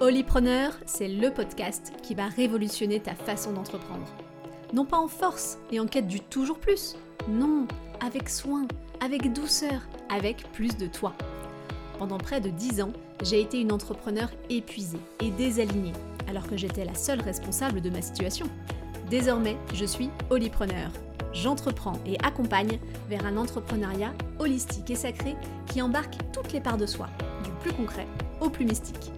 Holypreneur, c'est le podcast qui va révolutionner ta façon d'entreprendre. Non pas en force et en quête du toujours plus, non, avec soin, avec douceur, avec plus de toi. Pendant près de 10 ans, j'ai été une entrepreneur épuisée et désalignée, alors que j'étais la seule responsable de ma situation. Désormais, je suis Holypreneur. J'entreprends et accompagne vers un entrepreneuriat holistique et sacré qui embarque toutes les parts de soi, du plus concret au plus mystique.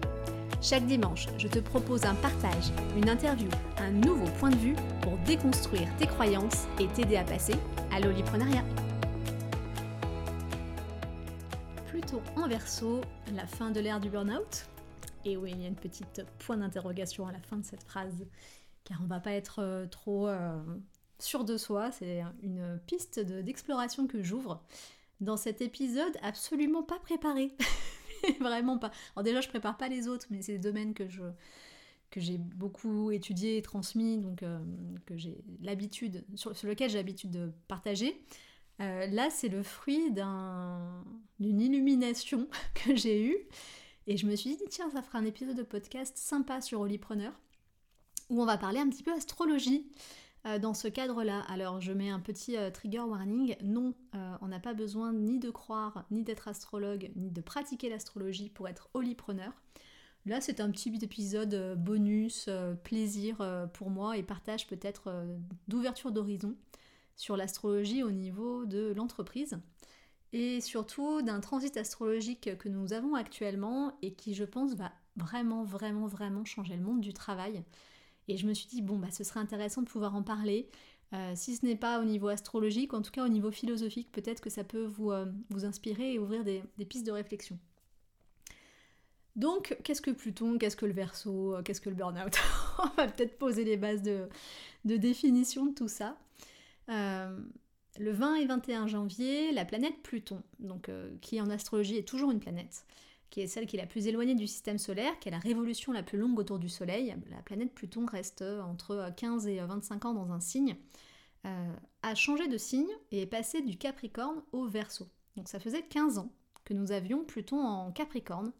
Chaque dimanche, je te propose un partage, une interview, un nouveau point de vue pour déconstruire tes croyances et t'aider à passer à l'oliprenariat. Plutôt en verso, la fin de l'ère du burn-out. Et oui, il y a une petite point d'interrogation à la fin de cette phrase, car on va pas être euh, trop euh, sûr de soi. C'est une piste d'exploration que j'ouvre dans cet épisode absolument pas préparé. vraiment pas. Alors déjà, je prépare pas les autres, mais c'est des domaines que je que j'ai beaucoup étudié et transmis, donc euh, que j'ai l'habitude, sur, lequel j'ai l'habitude de partager. Euh, là, c'est le fruit d'une illumination que j'ai eue. Et je me suis dit, tiens, ça fera un épisode de podcast sympa sur Holypreneur, où on va parler un petit peu astrologie. Euh, dans ce cadre-là. Alors je mets un petit euh, trigger warning. Non, euh, on n'a pas besoin ni de croire, ni d'être astrologue, ni de pratiquer l'astrologie pour être holypreneur. Là, c'est un petit épisode bonus, plaisir pour moi et partage peut-être d'ouverture d'horizon sur l'astrologie au niveau de l'entreprise et surtout d'un transit astrologique que nous avons actuellement et qui, je pense, va vraiment, vraiment, vraiment changer le monde du travail. Et je me suis dit, bon, bah, ce serait intéressant de pouvoir en parler. Euh, si ce n'est pas au niveau astrologique, en tout cas au niveau philosophique, peut-être que ça peut vous, euh, vous inspirer et ouvrir des, pistes de réflexion. Donc, qu'est-ce que Pluton Qu'est-ce que le Verseau Qu'est-ce que le Burnout On va peut-être poser les bases de, définition de tout ça. Euh, le 20 et 21 janvier, la planète Pluton, donc, qui en astrologie est toujours une planète, qui est celle qui est la plus éloignée du système solaire, qui est la révolution la plus longue autour du Soleil. La planète Pluton reste entre 15 et 25 ans dans un signe, euh, a changé de signe et est passé du Capricorne au Verseau. Donc ça faisait 15 ans que nous avions Pluton en Capricorne.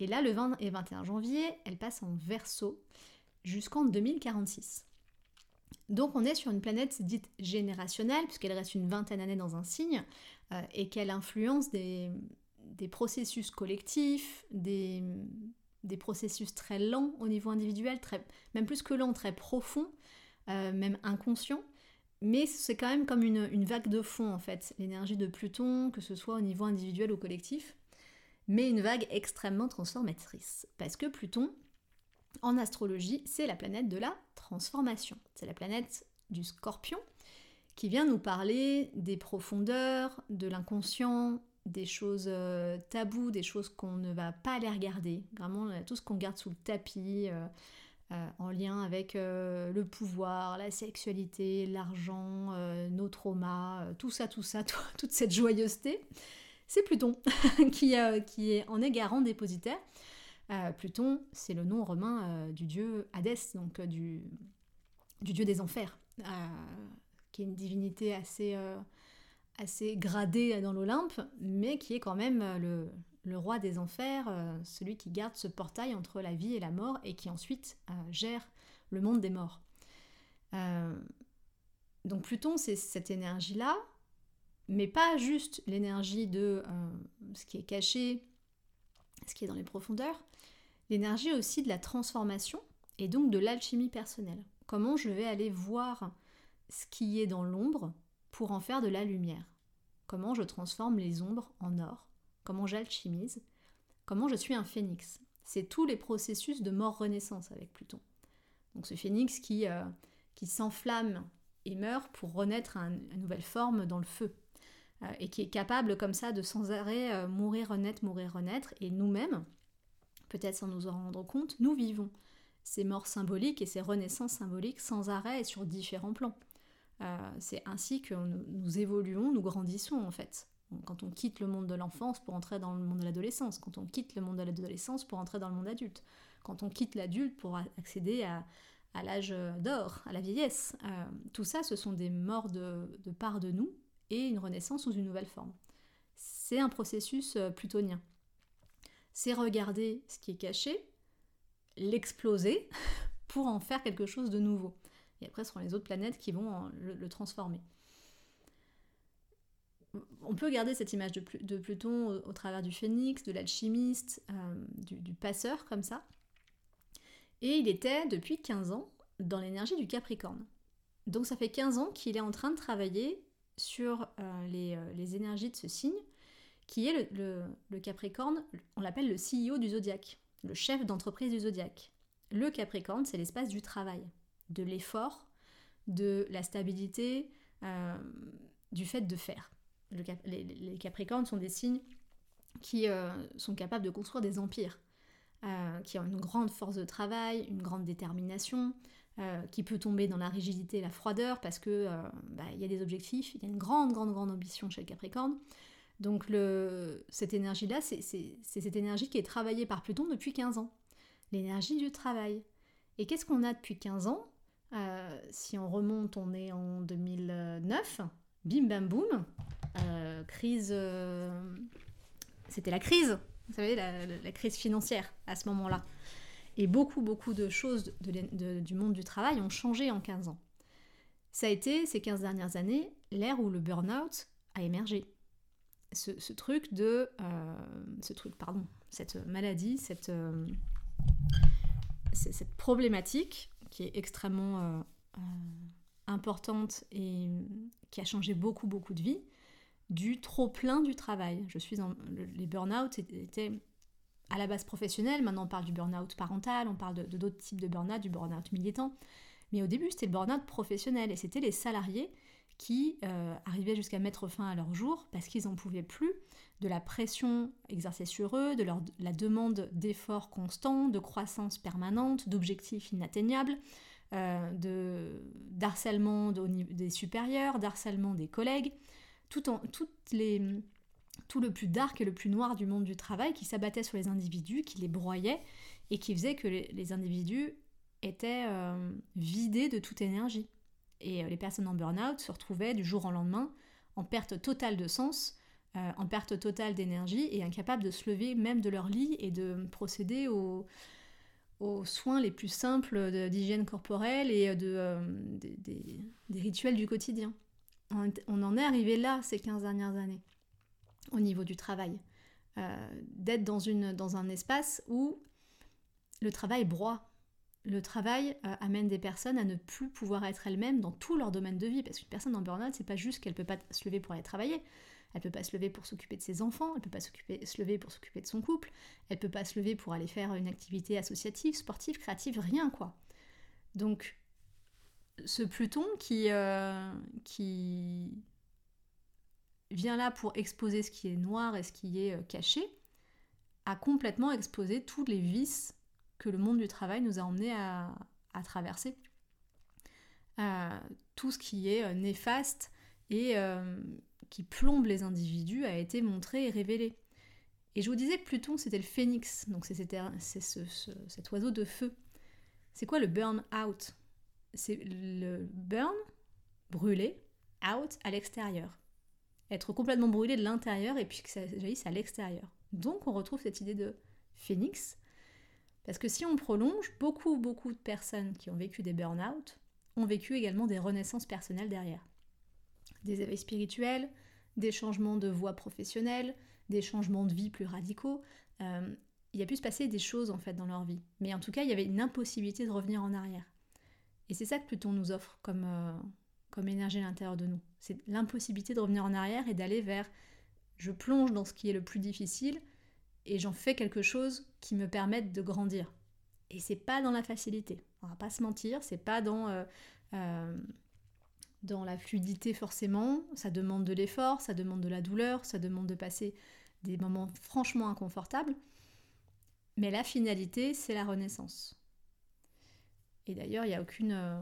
Et là, le 20 et 21 janvier, elle passe en Verseau jusqu'en 2046. Donc on est sur une planète dite générationnelle, puisqu'elle reste une vingtaine d'années dans un signe, euh, et qu'elle influence des, des processus collectifs, des, processus très lents au niveau individuel, très, même plus que lents, très profonds, euh, même inconscients. Mais c'est quand même comme une, vague de fond en fait, l'énergie de Pluton, que ce soit au niveau individuel ou collectif, mais une vague extrêmement transformatrice. Parce que Pluton, en astrologie, c'est la planète de la transformation. C'est la planète du scorpion qui vient nous parler des profondeurs, de l'inconscient, des choses euh, tabous, des choses qu'on ne va pas aller regarder. Vraiment, tout ce qu'on garde sous le tapis, euh, euh, en lien avec le pouvoir, la sexualité, l'argent, nos traumas, tout ça, tout ça, toute cette joyeuseté. C'est Pluton qui, qui est en est garant dépositaire. Pluton, c'est le nom romain du dieu Hadès, donc du, du dieu des enfers, qui est une divinité assez assez gradé dans l'Olympe, mais qui est quand même euh, le, roi des enfers, euh, celui qui garde ce portail entre la vie et la mort et qui ensuite euh, gère le monde des morts. donc Pluton, c'est cette énergie-là, mais pas juste l'énergie de ce qui est caché, ce qui est dans les profondeurs, l'énergie aussi de la transformation et donc de l'alchimie personnelle. Comment je vais aller voir ce qui est dans l'ombre pour en faire de la lumière. Comment je transforme les ombres en or, comment j'alchimise, comment je suis un phénix? C'est tous les processus de mort-renaissance avec Pluton. Donc ce phénix qui, euh, s'enflamme et meurt pour renaître à, une nouvelle forme dans le feu. Euh, et qui est capable comme ça de sans arrêt euh, mourir, renaître, mourir, renaître. Et nous-mêmes, peut-être sans nous en rendre compte, nous vivons ces morts symboliques et ces renaissances symboliques sans arrêt et sur différents plans. Euh, c'est ainsi que nous, évoluons, nous grandissons en fait. Quand on quitte le monde de l'enfance pour entrer dans le monde de l'adolescence, quand on quitte le monde de l'adolescence pour entrer dans le monde adulte, quand on quitte l'adulte pour accéder à, l'âge d'or, à la vieillesse. Euh, tout ça, ce sont des morts de, part de nous et une renaissance sous une nouvelle forme. C'est un processus euh, plutonien. C'est regarder ce qui est caché, l'exploser pour en faire quelque chose de nouveau. Et après, ce seront les autres planètes qui vont le, transformer. On peut garder cette image de, Pluton au, travers du phénix, de l'alchimiste, euh, du, passeur, comme ça. Et il était, depuis 15 ans, dans l'énergie du Capricorne. Donc ça fait 15 ans qu'il est en train de travailler sur euh, euh, les, énergies de ce signe, qui est le, Capricorne, on l'appelle le CEO du zodiaque, le chef d'entreprise du zodiaque. Le Capricorne, c'est l'espace du travail, de l'effort, de la stabilité, euh, du fait de faire. les, Capricornes sont des signes qui sont capables de construire des empires, qui ont une grande force de travail, une grande détermination, euh, qui peut tomber dans la rigidité et la froideur parce que euh, bah, il y a des objectifs, il y a une grande, grande, grande ambition chez le Capricorne. Donc cette énergie-là, c'est cette énergie qui est travaillée par Pluton depuis 15 ans. L'énergie du travail. Et qu'est-ce qu'on a depuis 15 ans? Euh, Si on remonte, on est en 2009. Bim bam boum. crise. C'était la crise. Vous savez, la crise financière à ce moment-là. Et beaucoup, beaucoup de choses du monde du travail ont changé en 15 ans. Ça a été, ces 15 dernières années, l'ère où le burn-out a émergé. Ce, truc de... Euh, ce truc, pardon, cette maladie, cette, euh, cette problématique qui est extrêmement euh, importante et qui a changé beaucoup, beaucoup de vies, du trop plein du travail. Je suis les burn-out étaient à la base professionnelle, maintenant on parle du burn-out parental, on parle de d'autres types de burn-out, du burn-out militant. Mais au début, c'était le burn-out professionnel et c'était les salariés qui euh, arrivaient jusqu'à mettre fin à leur jour parce qu'ils n'en pouvaient plus de la pression exercée sur eux, de leur, la demande d'efforts constants, de croissance permanente, d'objectifs inatteignables, euh, de d'harcèlement des supérieurs, d'harcèlement des collègues, tout en, les tout le plus dark et le plus noir du monde du travail qui s'abattait sur les individus, qui les broyait et qui faisait que les, individus étaient euh, vidés de toute énergie. Et euh, les personnes en burn-out se retrouvaient du jour au lendemain en perte totale de sens, euh, en perte totale d'énergie et incapables de se lever même de leur lit et de procéder aux, soins les plus simples d'hygiène corporelle et de, des, rituels du quotidien. on en est arrivé là ces 15 dernières années au niveau du travail. Euh, d'être dans, dans un espace où le travail broie. Le travail euh, amène des personnes à ne plus pouvoir être elles-mêmes dans tout leur domaine de vie. Parce qu'une personne en burn-out, c'est pas juste qu'elle peut pas se lever pour aller travailler. Elle peut pas se lever pour s'occuper de ses enfants, elle peut pas se lever pour s'occuper de son couple, elle peut pas se lever pour aller faire une activité associative, sportive, créative, rien quoi. Donc ce Pluton qui, euh, qui vient là pour exposer ce qui est noir et ce qui est euh, caché, a complètement exposé tous les vices que le monde du travail nous a emmenés à, traverser. Euh, tout ce qui est euh, néfaste et qui plombe les individus a été montré et révélé. Et je vous disais que Pluton, c'était le phénix, donc c'est cet oiseau de feu. C'est quoi le burn out? C'est le burn, brûler, out à l'extérieur être complètement brûlé de l'intérieur et puis que ça jaillisse à l'extérieur. Donc on retrouve cette idée de phénix, parce que si on prolonge, beaucoup, beaucoup de personnes qui ont vécu des burn-out ont vécu également des renaissances personnelles derrière. Des éveils spirituels, des changements de voie professionnelle, des changements de vie plus radicaux. Euh, il y a pu se passer des choses en fait dans leur vie. Mais en tout cas, il y avait une impossibilité de revenir en arrière. Et c'est ça que Pluton nous offre comme, euh, comme énergie à l'intérieur de nous. C'est l'impossibilité de revenir en arrière et d'aller vers je plonge dans ce qui est le plus difficile et j'en fais quelque chose qui me permette de grandir. Et c'est pas dans la facilité. On va pas se mentir, c'est pas dans, euh, euh, dans la fluidité forcément. Ça demande de l'effort, ça demande de la douleur, ça demande de passer des moments franchement inconfortables. Mais la finalité, c'est la renaissance. Et d'ailleurs, il n'y a aucune. Euh,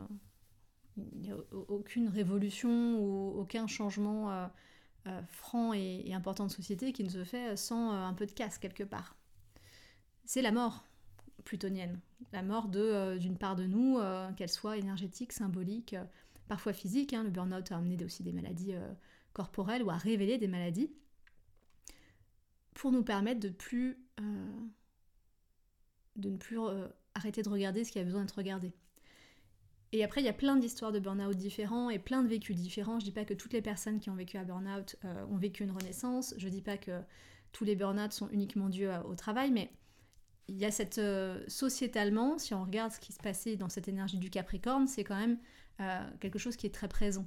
a aucune révolution ou aucun changement euh, euh, franc et, important de société qui ne se fait sans euh, un peu de casse quelque part. C'est la mort plutonienne, la mort d'une part de nous, qu'elle soit énergétique, symbolique, parfois physique. Hein. le burn-out a amené aussi des maladies corporelles ou a révélé des maladies pour nous permettre de ne plus arrêter de regarder ce qui a besoin d'être regardé. Et après, il y a plein d'histoires de burn-out différents et plein de vécus différents. Je dis pas que toutes les personnes qui ont vécu un burn-out ont vécu une renaissance. Je dis pas que tous les burn-out sont uniquement dus au travail, mais il y a cette sociétalement, si on regarde ce qui se passait dans cette énergie du Capricorne, c'est quand même quelque chose qui est très présent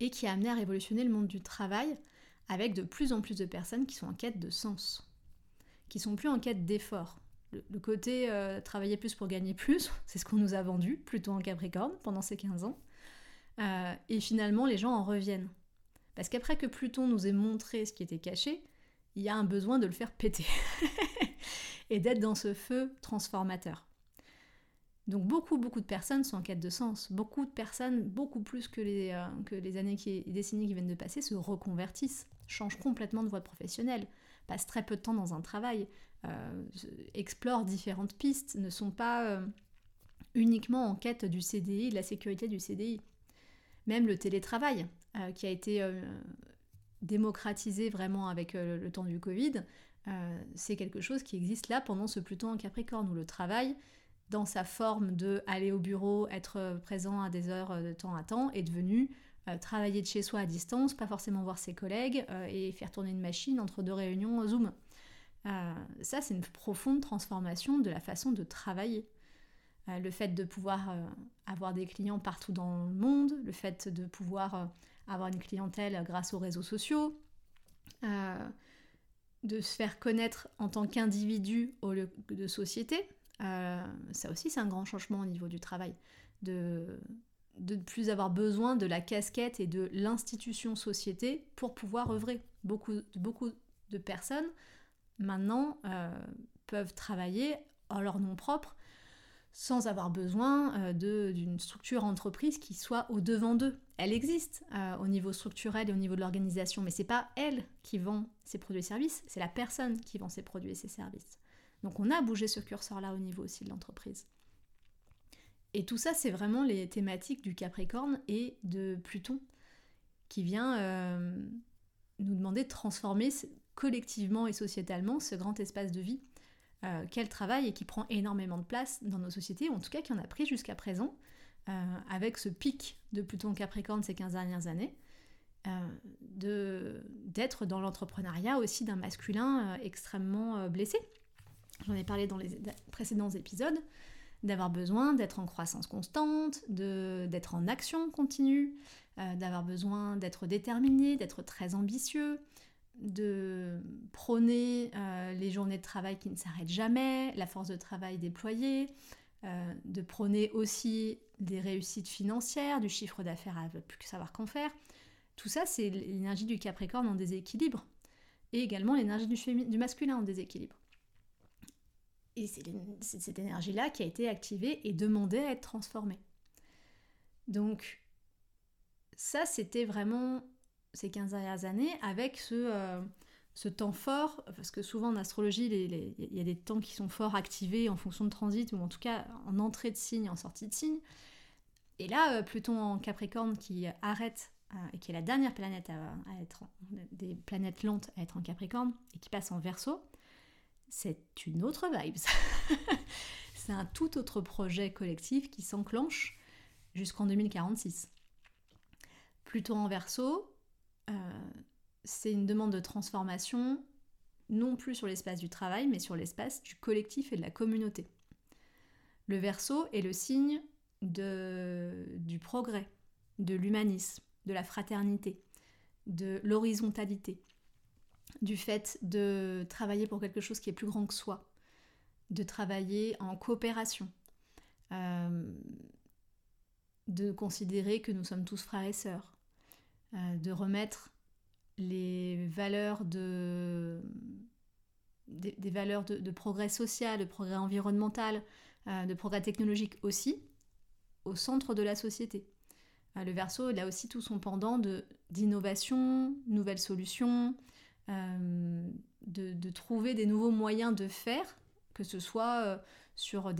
et qui a amené à révolutionner le monde du travail avec de plus en plus de personnes qui sont en quête de sens, qui sont plus en quête d'effort. Le, côté euh, travailler plus pour gagner plus, c'est ce qu'on nous a vendu, plutôt en Capricorne, pendant ces 15 ans. Euh, et finalement, les gens en reviennent. Parce qu'après que Pluton nous ait montré ce qui était caché, il y a un besoin de le faire péter. et d'être dans ce feu transformateur. Donc beaucoup, beaucoup de personnes sont en quête de sens. Beaucoup de personnes, beaucoup plus que les, euh, que les années qui, les décennies qui viennent de passer, se reconvertissent, changent complètement de voie professionnelle, passent très peu de temps dans un travail, explorent différentes pistes, ne sont pas euh, uniquement en quête du CDI, de la sécurité du CDI. Même le télétravail, qui a été démocratisé vraiment avec le temps du Covid, c'est quelque chose qui existe là pendant ce Pluton en Capricorne, où le travail dans sa forme de aller au bureau, être présent à des heures de temps à temps, est devenu euh, travailler de chez soi à distance, pas forcément voir ses collègues euh, et faire tourner une machine entre deux réunions Zoom. Euh, ça, c'est une profonde transformation de la façon de travailler. le fait de pouvoir avoir des clients partout dans le monde, le fait de pouvoir avoir une clientèle grâce aux réseaux sociaux, de se faire connaître en tant qu'individu au lieu de société, euh, ça aussi, c'est un grand changement au niveau du travail. De ne plus avoir besoin de la casquette et de l'institution société pour pouvoir œuvrer. Beaucoup, beaucoup de personnes, maintenant, euh, peuvent travailler en leur nom propre sans avoir besoin euh, d'une structure entreprise qui soit au devant d'eux. Elle existe au niveau structurel et au niveau de l'organisation, mais c'est pas elle qui vend ses produits et services, c'est la personne qui vend ses produits et ses services. Donc on a bougé ce curseur-là au niveau aussi de l'entreprise. Et tout ça, c'est vraiment les thématiques du Capricorne et de Pluton, qui vient euh, nous demander de transformer collectivement et sociétalement ce grand espace de vie euh, qu'elle travaille et qui prend énormément de place dans nos sociétés, ou en tout cas qui en a pris jusqu'à présent, euh, avec ce pic de Pluton Capricorne ces 15 dernières années, d'être dans l'entrepreneuriat aussi d'un masculin extrêmement blessé, j'en ai parlé dans les précédents épisodes, d'avoir besoin d'être en croissance constante, d'être en action continue, euh, d'avoir besoin d'être déterminé, d'être très ambitieux, de prôner euh, les journées de travail qui ne s'arrêtent jamais, la force de travail déployée, euh, de prôner aussi des réussites financières, du chiffre d'affaires à plus que savoir qu'en faire. Tout ça, c'est l'énergie du Capricorne en déséquilibre et également l'énergie du, du masculin en déséquilibre. Et c'est cette énergie-là qui a été activée et demandée à être transformée. Donc, ça, c'était vraiment ces 15 dernières années avec ce, euh, ce temps fort, parce que souvent en astrologie, il y a des temps qui sont forts activés en fonction de transit, ou en tout cas en entrée de signe, en sortie de signe. Et là, euh, Pluton en Capricorne qui arrête, euh, et qui est la dernière planète à, être, des planètes lentes à être en Capricorne, et qui passe en Verseau, c'est une autre vibe. c'est un tout autre projet collectif qui s'enclenche jusqu'en 2046. Plutôt en verso, euh, c'est une demande de transformation non plus sur l'espace du travail, mais sur l'espace du collectif et de la communauté. Le verso est le signe du progrès, de l'humanisme, de la fraternité, de l'horizontalité du fait de travailler pour quelque chose qui est plus grand que soi, de travailler en coopération, euh, de considérer que nous sommes tous frères et sœurs, euh, de remettre les valeurs de des, valeurs de, progrès social, de progrès environnemental, euh, de progrès technologique aussi, au centre de la société. le verso, il a aussi tout son pendant d'innovation, nouvelles solutions, euh, de, trouver des nouveaux moyens de faire, que ce soit euh, sur euh,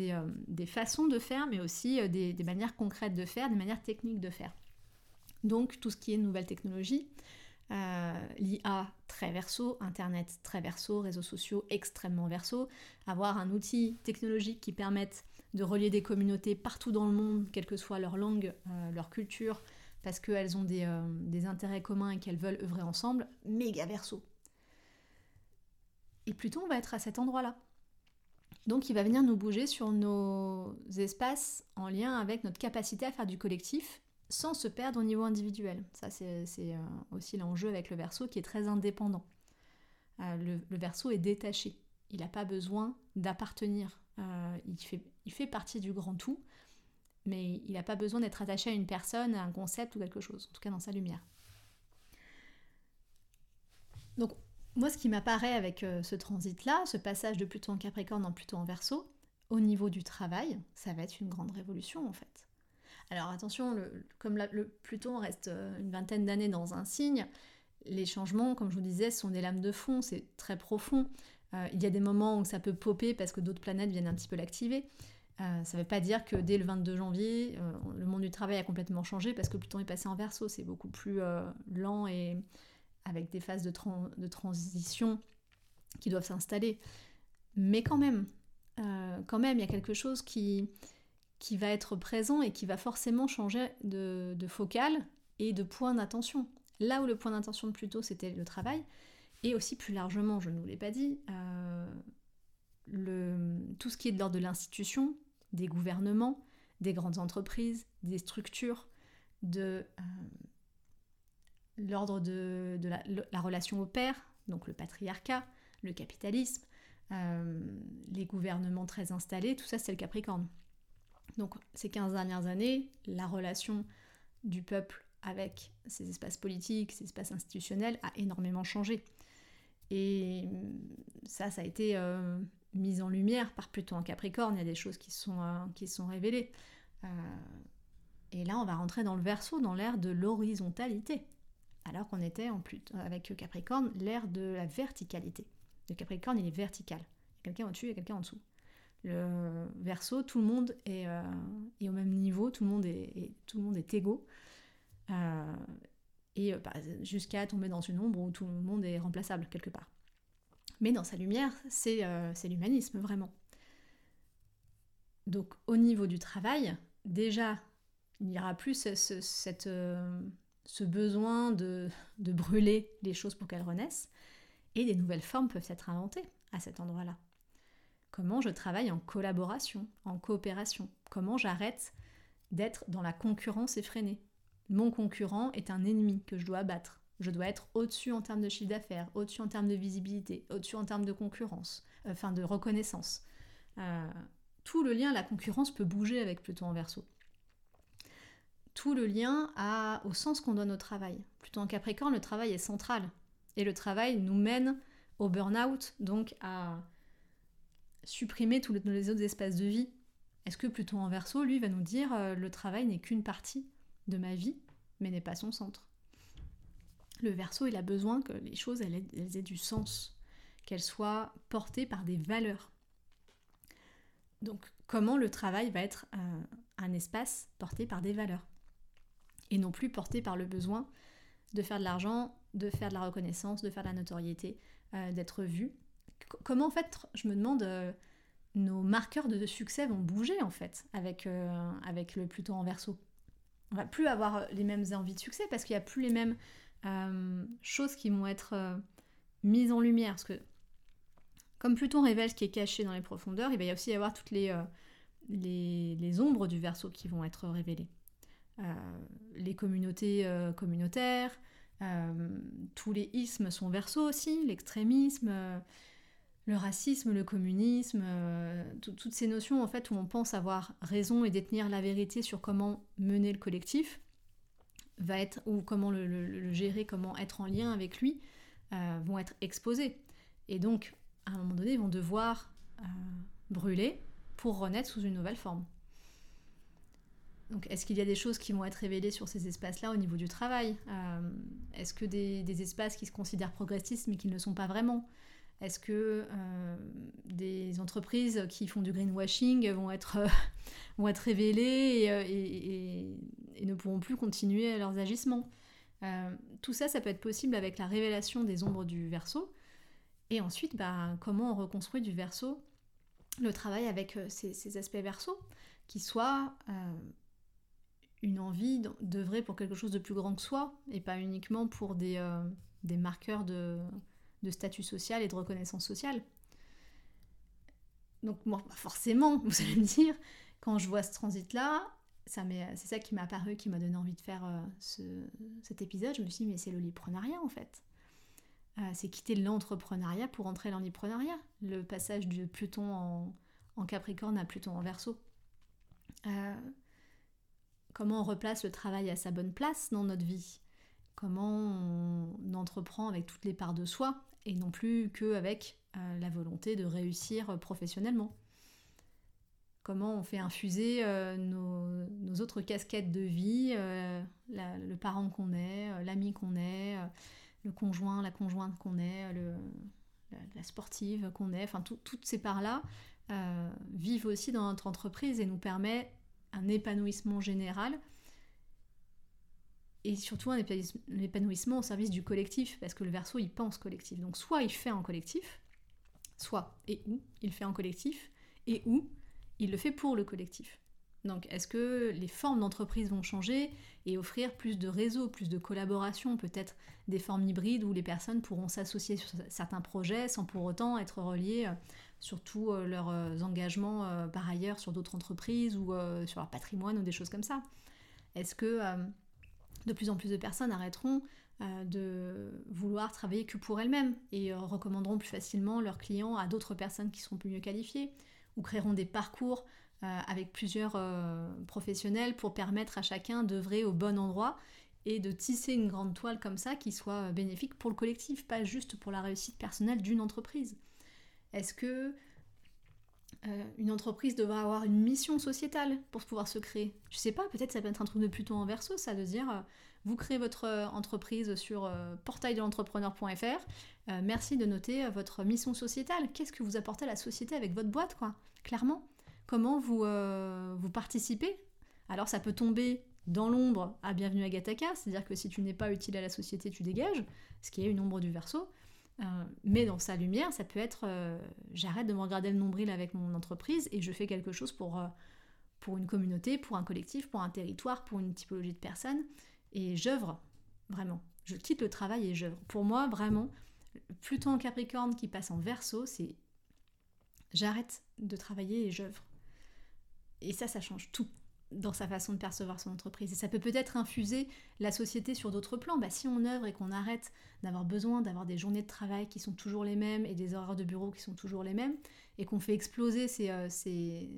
des, façons de faire, mais aussi des, manières concrètes de faire, des manières techniques de faire. Donc tout ce qui est nouvelle technologie, L'IA très verso, Internet très verso, réseaux sociaux extrêmement verso, avoir un outil technologique qui permette de relier des communautés partout dans le monde, quelle que soit leur langue, leur culture, parce qu'elles ont des, des, intérêts communs et qu'elles veulent œuvrer ensemble, méga verso. Et Pluton va être à cet endroit-là. Donc il va venir nous bouger sur nos espaces en lien avec notre capacité à faire du collectif sans se perdre au niveau individuel. Ça c'est euh, aussi l'enjeu avec le verso qui est très indépendant. Euh, le, verso est détaché. Il n'a pas besoin d'appartenir. Euh, il, fait, partie du grand tout, mais il n'a pas besoin d'être attaché à une personne, à un concept ou quelque chose, en tout cas dans sa lumière. Donc moi, ce qui m'apparaît avec ce transit-là, ce passage de Pluton en Capricorne en Pluton en Verseau, au niveau du travail, ça va être une grande révolution en fait. Alors attention, comme le Pluton reste euh, une vingtaine d'années dans un signe, les changements, comme je vous disais, sont des lames de fond, c'est très profond. Euh, il y a des moments où ça peut popper parce que d'autres planètes viennent un petit peu l'activer. ça ne veut pas dire que dès le 22 janvier, le monde du travail a complètement changé parce que Pluton est passé en Verseau. C'est beaucoup plus lent et, avec des phases de, de transition qui doivent s'installer. Mais quand même, euh, quand même, il y a quelque chose qui, qui va être présent et qui va forcément changer de, de focale et de point d'attention. Là où le point d'attention de Pluto, c'était le travail, et aussi plus largement, je ne vous l'ai pas dit, euh, le, tout ce qui est de l'ordre de l'institution, des gouvernements, des grandes entreprises, des structures, de, euh, l'ordre de, la, relation au père, donc le patriarcat, le capitalisme, euh, les gouvernements très installés, tout ça c'est le Capricorne. Donc ces 15 dernières années, la relation du peuple avec ses espaces politiques, ses espaces institutionnels a énormément changé. Et ça, ça a été euh, mis en lumière par Pluton en Capricorne, il y a des choses qui sont, euh, qui sont révélées. et là, on va rentrer dans le verso, dans l'ère de l'horizontalité alors qu'on était en plus, avec Capricorne, l'ère de la verticalité. Le Capricorne, il est vertical. Il y a quelqu'un au-dessus, et quelqu'un en dessous. Le Verseau, tout le monde est, euh, au même niveau, tout le monde est, est égaux. Euh, et euh, bah, jusqu'à tomber dans une ombre où tout le monde est remplaçable quelque part. Mais dans sa lumière, c'est l'humanisme vraiment. Donc au niveau du travail, déjà, il n'y aura plus ce besoin de, brûler les choses pour qu'elles renaissent, et des nouvelles formes peuvent être inventées à cet endroit-là. Comment je travaille en collaboration, en coopération? Comment j'arrête d'être dans la concurrence effrénée? Mon concurrent est un ennemi que je dois abattre. Je dois être au-dessus en termes de chiffre d'affaires, au-dessus en termes de visibilité, au-dessus en termes de concurrence, euh, enfin de reconnaissance. Euh, tout le lien la concurrence peut bouger avec Pluton en verso tout le lien à, au sens qu'on donne au travail. Plutôt en Capricorne, le travail est central. Et le travail nous mène au burn-out, donc à supprimer tous les autres espaces de vie. Est-ce que plutôt en verso, lui, va nous dire euh, le travail n'est qu'une partie de ma vie, mais n'est pas son centre? Le verso, il a besoin que les choses aient, du sens, qu'elles soient portées par des valeurs. Donc, comment le travail va être un espace porté par des valeurs et non plus porté par le besoin de faire de l'argent, de faire de la reconnaissance, de faire de la notoriété, euh, d'être vu. Comment en fait, je me demande, euh, nos marqueurs de succès vont bouger en fait avec, euh, avec le Pluton en verso. On va plus avoir les mêmes envies de succès parce qu'il n'y a plus les mêmes choses qui vont être mises en lumière. Parce que comme Pluton révèle ce qui est caché dans les profondeurs, il va y aussi y avoir toutes les, les, les ombres du verso qui vont être révélées. Euh, les communautés euh, communautaires, euh, tous les ismes sont verso aussi, l'extrémisme, le racisme, le communisme, toutes ces notions en fait où on pense avoir raison et détenir la vérité sur comment mener le collectif va être ou comment le, gérer, comment être en lien avec lui, vont être exposés. Et donc, à un moment donné, ils vont devoir brûler pour renaître sous une nouvelle forme. Donc, est-ce qu'il y a des choses qui vont être révélées sur ces espaces-là au niveau du travail? Euh, Est-ce que des, espaces qui se considèrent progressistes mais qui ne le sont pas vraiment? Est-ce que euh, des entreprises qui font du greenwashing vont être, vont être révélées et, ne pourront plus continuer leurs agissements? Tout ça, ça peut être possible avec la révélation des ombres du verso. Et ensuite, bah, comment on reconstruit du verso le travail avec ces, aspects verso, qui soient une envie d'œuvrer pour quelque chose de plus grand que soi, et pas uniquement pour des, des marqueurs de, de statut social et de reconnaissance sociale. Donc moi, bah, forcément, vous allez me dire, quand je vois ce transit-là, c'est ça qui m'a apparu, qui m'a donné envie de faire euh, cet épisode. Je me suis dit, mais c'est l'oliprenariat en fait. Euh, c'est quitter l'entrepreneuriat pour entrer dans l'entrepreneuriat. Le passage de Pluton en, Capricorne à Pluton en Verseau. Euh, comment on replace le travail à sa bonne place dans notre vie? Comment on entreprend avec toutes les parts de soi et non plus qu'avec euh, la volonté de réussir professionnellement. Comment on fait infuser euh, nos, autres casquettes de vie, euh, le parent qu'on est, l'ami qu'on est, le conjoint, la conjointe qu'on est, la, sportive qu'on est, enfin toutes ces parts-là vivent aussi dans notre entreprise et nous permet un épanouissement général et surtout un épanouissement au service du collectif, parce que le verso, il pense collectif. Donc soit il fait en collectif, soit et où il fait en collectif, et où il le fait pour le collectif. Donc est-ce que les formes d'entreprise vont changer et offrir plus de réseaux, plus de collaboration, peut-être des formes hybrides où les personnes pourront s'associer sur certains projets sans pour autant être reliées euh, sur tous euh, leurs euh, engagements par ailleurs sur d'autres entreprises ou sur leur patrimoine ou des choses comme ça? Est-ce que de plus en plus de personnes arrêteront euh, de vouloir travailler que pour elles-mêmes et euh, recommanderont plus facilement leurs clients à d'autres personnes qui seront plus mieux qualifiées ou créeront des parcours euh, avec plusieurs professionnels pour permettre à chacun d'œuvrer au bon endroit et de tisser une grande toile comme ça qui soit bénéfique pour le collectif, pas juste pour la réussite personnelle d'une entreprise. Est-ce que euh, une entreprise devrait avoir une mission sociétale pour pouvoir se créer. Je sais pas, peut-être ça peut être un truc de plutôt en verso, ça, de dire euh, vous créez votre euh, entreprise sur portail de merci de noter votre mission sociétale. Qu'est-ce que vous apportez à la société avec votre boîte, quoi? Clairement. Comment vous, vous participez? Alors ça peut tomber dans l'ombre à Bienvenue à Gataka, c'est-à-dire que si tu n'es pas utile à la société, tu dégages, ce qui est une ombre du verso. Euh, mais dans sa lumière, ça peut être euh, j'arrête de me regarder le nombril avec mon entreprise et je fais quelque chose pour, euh, pour une communauté, pour un collectif, pour un territoire, pour une typologie de personnes. Et j'œuvre, vraiment. Je quitte le travail et j'œuvre. Pour moi, vraiment, Pluton en Capricorne qui passe en verso, c'est j'arrête de travailler et j'œuvre. Et ça, ça change tout dans sa façon de percevoir son entreprise. Et ça peut peut-être infuser la société sur d'autres plans. Bah, si on œuvre et qu'on arrête d'avoir besoin d'avoir des journées de travail qui sont toujours les mêmes et des horaires de bureau qui sont toujours les mêmes, et qu'on fait exploser ces, euh,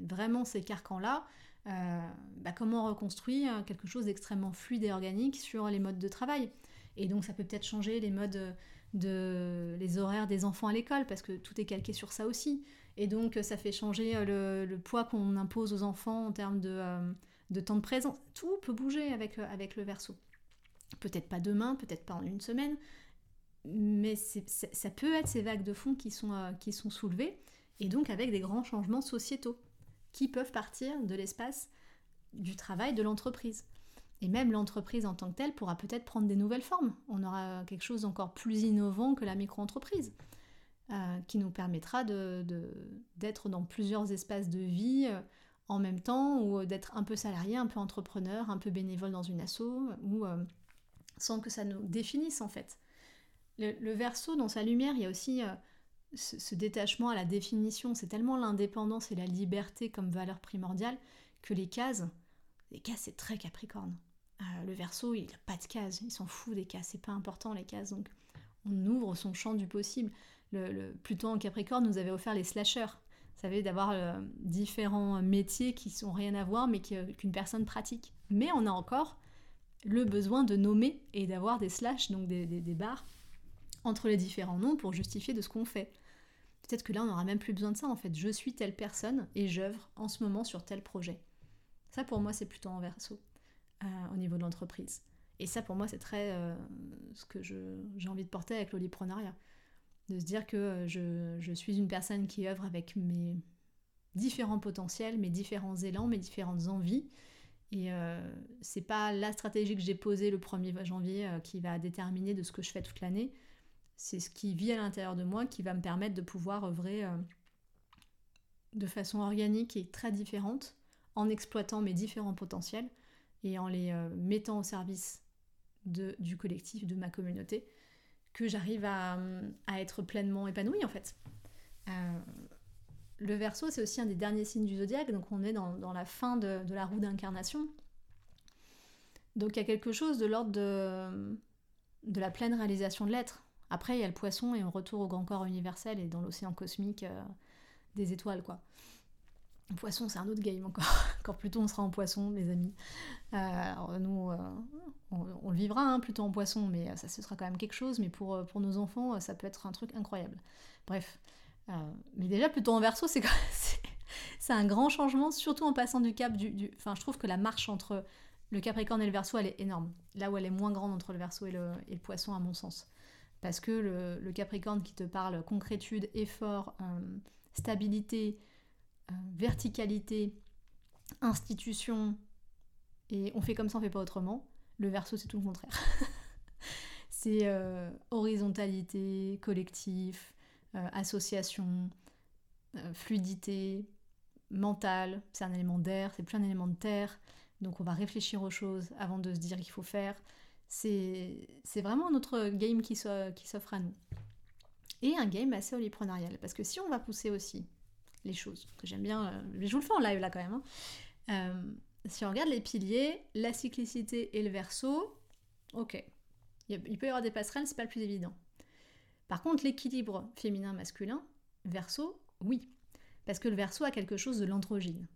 vraiment ces carcans-là, euh, bah, comment on reconstruit euh, quelque chose d'extrêmement fluide et organique sur les modes de travail? Et donc ça peut peut-être changer les modes de les horaires des enfants à l'école, parce que tout est calqué sur ça aussi. Et donc, ça fait changer euh, le, poids qu'on impose aux enfants en termes de, euh, temps de présence. Tout peut bouger avec, euh, avec le verso. Peut-être pas demain, peut-être pas en une semaine, mais ça peut être ces vagues de fond qui sont, qui sont soulevées, et donc avec des grands changements sociétaux qui peuvent partir de l'espace du travail de l'entreprise. Et même l'entreprise en tant que telle pourra peut-être prendre des nouvelles formes. On aura quelque chose encore plus innovant que la micro-entreprise. Euh, qui nous permettra d'être dans plusieurs espaces de vie euh, en même temps, ou d'être un peu salarié, un peu entrepreneur, un peu bénévole dans une asso, euh, sans que ça nous définisse en fait. Le, verso, dans sa lumière, il y a aussi ce, détachement à la définition. C'est tellement l'indépendance et la liberté comme valeur primordiale que les cases, les cases c'est très capricorne. le verso, il n'a pas de cases, il s'en fout des cases, c'est pas important les cases. Donc on ouvre son champ du possible le, Pluton en Capricorne nous avait offert les slashers. Vous savez, d'avoir euh, différents métiers qui sont rien à voir mais euh, qu'une personne pratique. Mais on a encore le besoin de nommer et d'avoir des slash, donc des, barres, entre les différents noms pour justifier de ce qu'on fait. Peut-être que là, on n'aura même plus besoin de ça en fait. Je suis telle personne et j'œuvre en ce moment sur tel projet. Ça, pour moi, c'est plutôt en verso euh, au niveau de l'entreprise. Et ça, pour moi, c'est très ce que j'ai envie de porter avec l'oliprenariat de se dire que euh, je, suis une personne qui œuvre avec mes différents potentiels, mes différents élans, mes différentes envies, Et euh, c'est pas la stratégie que j'ai posée le 1er janvier euh, qui va déterminer de ce que je fais toute l'année. C'est ce qui vit à l'intérieur de moi qui va me permettre de pouvoir œuvrer euh, de façon organique et très différente en exploitant mes différents potentiels et en les mettant au service de, du collectif, de ma communauté, que j'arrive à, être pleinement épanouie en fait. Le verso, c'est aussi un des derniers signes du zodiaque, donc on est dans, la fin de, la roue d'incarnation. Donc il y a quelque chose de l'ordre de, de la pleine réalisation de l'être. Après, il y a le poisson et on retourne au grand corps universel et dans l'océan cosmique euh, des étoiles, quoi. Poisson, c'est un autre game encore. plus tôt, on sera en poisson, les amis. Euh, alors, nous, euh, on, le vivra hein, plutôt en poisson, mais ça, ce sera quand même quelque chose. Mais pour, nos enfants, ça peut être un truc incroyable. Bref, euh, mais déjà, plutôt en verso, c'est c'est un grand changement, surtout en passant du cap du, Enfin, je trouve que la marche entre le Capricorne et le Verseau, elle est énorme. Là où elle est moins grande entre le Verseau et le, Poisson, à mon sens. Parce que le, le, Capricorne qui te parle concrétude, effort, euh, stabilité, euh, verticalité, institution, et on fait comme ça, on fait pas autrement. Le Verseau, c'est tout le contraire. c'est horizontalité, collectif, euh, association, euh, fluidité, mentale, c'est un élément d'air, c'est plus un élément de terre, donc on va réfléchir aux choses avant de se dire qu'il faut faire. C'est vraiment notre game qui s'offre à nous. Et un game assez oliprenarial, parce que si on va pousser aussi les choses, que j'aime bien, euh, je vous le fais en live là quand même, hein. si on regarde les piliers, la cyclicité et le verso, ok, il peut y avoir des passerelles, c'est pas le plus évident. Par contre, l'équilibre féminin-masculin, verso, oui. Parce que le verso a quelque chose de l'androgyne.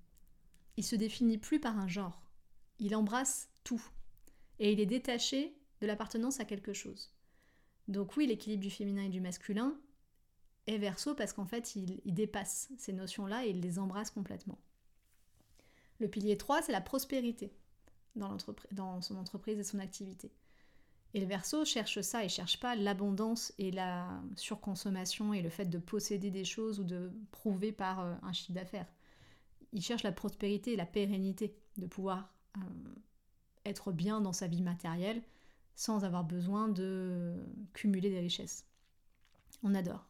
Il se définit plus par un genre. Il embrasse tout. Et il est détaché de l'appartenance à quelque chose. Donc oui, l'équilibre du féminin et du masculin est verso parce qu'en fait, il, dépasse ces notions-là et il les embrasse complètement. Le pilier 3, c'est la prospérité dans, son entreprise et son activité. Et le verso cherche ça, il cherche pas l'abondance et la surconsommation et le fait de posséder des choses ou de prouver par euh, un chiffre d'affaires. Il cherche la prospérité et la pérennité, de pouvoir euh, être bien dans sa vie matérielle sans avoir besoin de cumuler des richesses. On adore.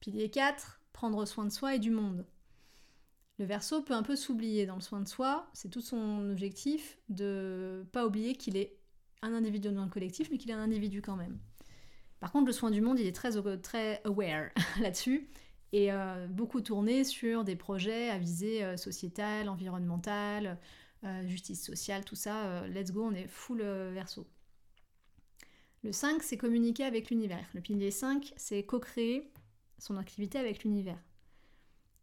Pilier 4, prendre soin de soi et du monde. Le verso peut un peu s'oublier dans le soin de soi, c'est tout son objectif de pas oublier qu'il est un individu dans le collectif, mais qu'il est un individu quand même. Par contre, le soin du monde, il est très, très aware là-dessus, et euh, beaucoup tourné sur des projets à visée euh, sociétale, euh, justice sociale, tout ça. let's go, on est full verso. Le 5, c'est communiquer avec l'univers. Le pilier 5, c'est co-créer son activité avec l'univers.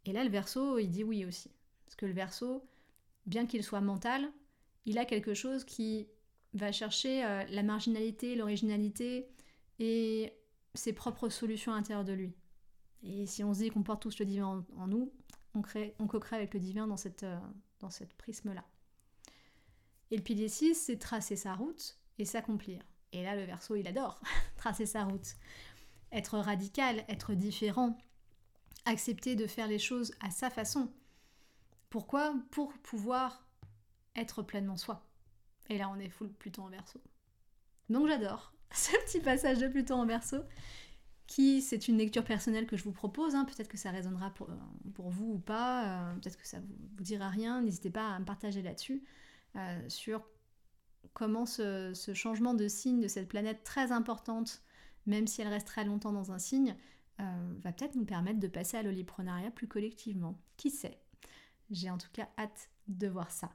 Et là, le verso, il dit oui aussi. Parce que le verso, bien qu'il soit mental, il a quelque chose qui va chercher euh, la marginalité, l'originalité et ses propres solutions à l'intérieur de lui. Et si on se dit qu'on porte tous le divin en, nous, on, on co-crée avec le divin dans cette, euh, dans cette prisme-là. Et le pilier 6, c'est tracer sa route et s'accomplir. Et là, le verso, il adore tracer sa route. Être radical, être différent, accepter de faire les choses à sa façon. Pourquoi Pour pouvoir être pleinement soi. Et là, on est full Pluton en verso. Donc j'adore ce petit passage de Pluton en verso, qui c'est une lecture personnelle que je vous propose. Hein. Peut-être que ça résonnera pour, pour vous ou pas, euh, peut-être que ça vous, vous dira rien. N'hésitez pas à me partager là-dessus, euh, sur comment ce, changement de signe de cette planète très importante, même si elle reste très longtemps dans un signe, euh, va peut-être nous permettre de passer à l'oliprenariat plus collectivement. Qui sait? J'ai en tout cas hâte de voir ça.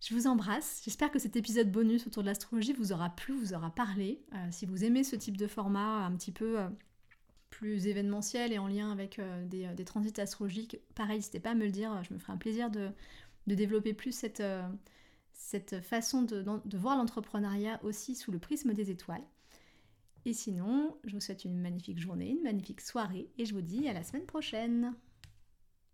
Je vous embrasse. J'espère que cet épisode bonus autour de l'astrologie vous aura plu, vous aura parlé. Euh, si vous aimez ce type de format un petit peu euh, plus événementiel et en lien avec des, transits astrologiques, pareil, n'hésitez pas à me le dire. Je me ferai un plaisir de, développer plus cette, cette façon de, de voir l'entrepreneuriat aussi sous le prisme des étoiles. Et sinon, je vous souhaite une magnifique journée, une magnifique soirée et je vous dis à la semaine prochaine.